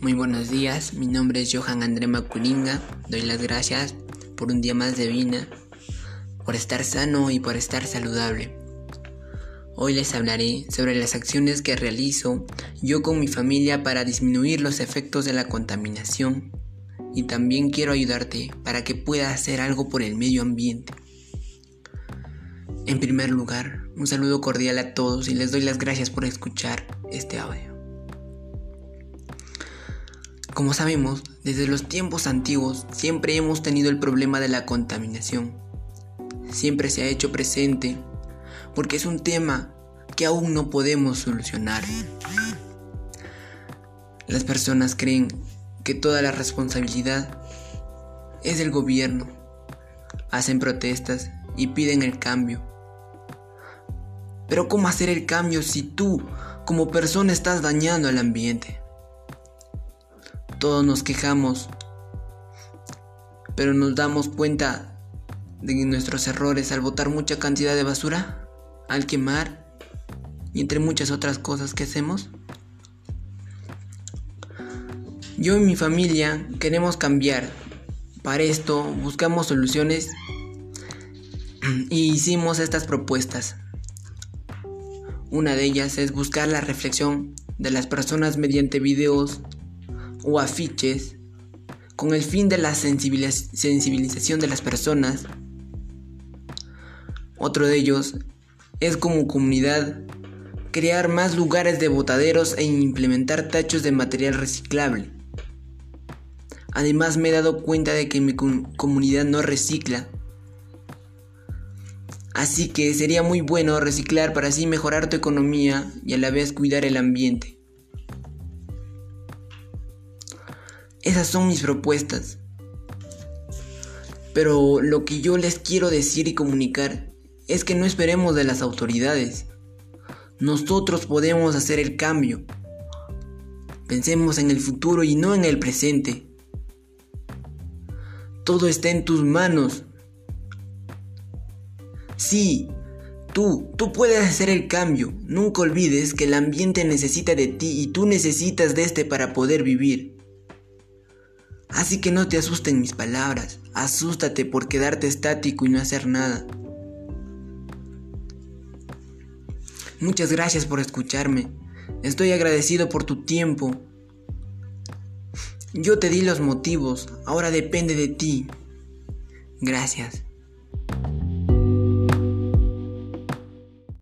Muy buenos días, mi nombre es Johan André Macuringa. Doy las gracias por un día más de vida, por estar sano y por estar saludable. Hoy les hablaré sobre las acciones que realizo yo con mi familia para disminuir los efectos de la contaminación y también quiero ayudarte para que puedas hacer algo por el medio ambiente. En primer lugar, un saludo cordial a todos y les doy las gracias por escuchar este audio. Como sabemos, desde los tiempos antiguos siempre hemos tenido el problema de la contaminación. Siempre se ha hecho presente porque es un tema que aún no podemos solucionar. Las personas creen que toda la responsabilidad es del gobierno. Hacen protestas y piden el cambio. Pero ¿cómo hacer el cambio si tú como persona estás dañando al ambiente? Todos nos quejamos, pero nos damos cuenta de nuestros errores al botar mucha cantidad de basura, al quemar y entre muchas otras cosas que hacemos. Yo y mi familia queremos cambiar. Para esto buscamos soluciones y hicimos estas propuestas. Una de ellas es buscar la reflexión de las personas mediante videos o afiches con el fin de la sensibilización de las personas. Otro de ellos es como comunidad crear más lugares de botaderos e implementar tachos de material reciclable. Además me he dado cuenta de que mi comunidad no recicla. Así que sería muy bueno reciclar para así mejorar tu economía y a la vez cuidar el ambiente. Esas son mis propuestas. Pero lo que yo les quiero decir y comunicar es que no esperemos de las autoridades. Nosotros podemos hacer el cambio. Pensemos en el futuro y no en el presente. Todo está en tus manos. Sí, tú, tú puedes hacer el cambio. Nunca olvides que el ambiente necesita de ti y tú necesitas de este para poder vivir. Así que no te asusten mis palabras, asústate por quedarte estático y no hacer nada. Muchas gracias por escucharme. Estoy agradecido por tu tiempo. Yo te di los motivos, ahora depende de ti. Gracias.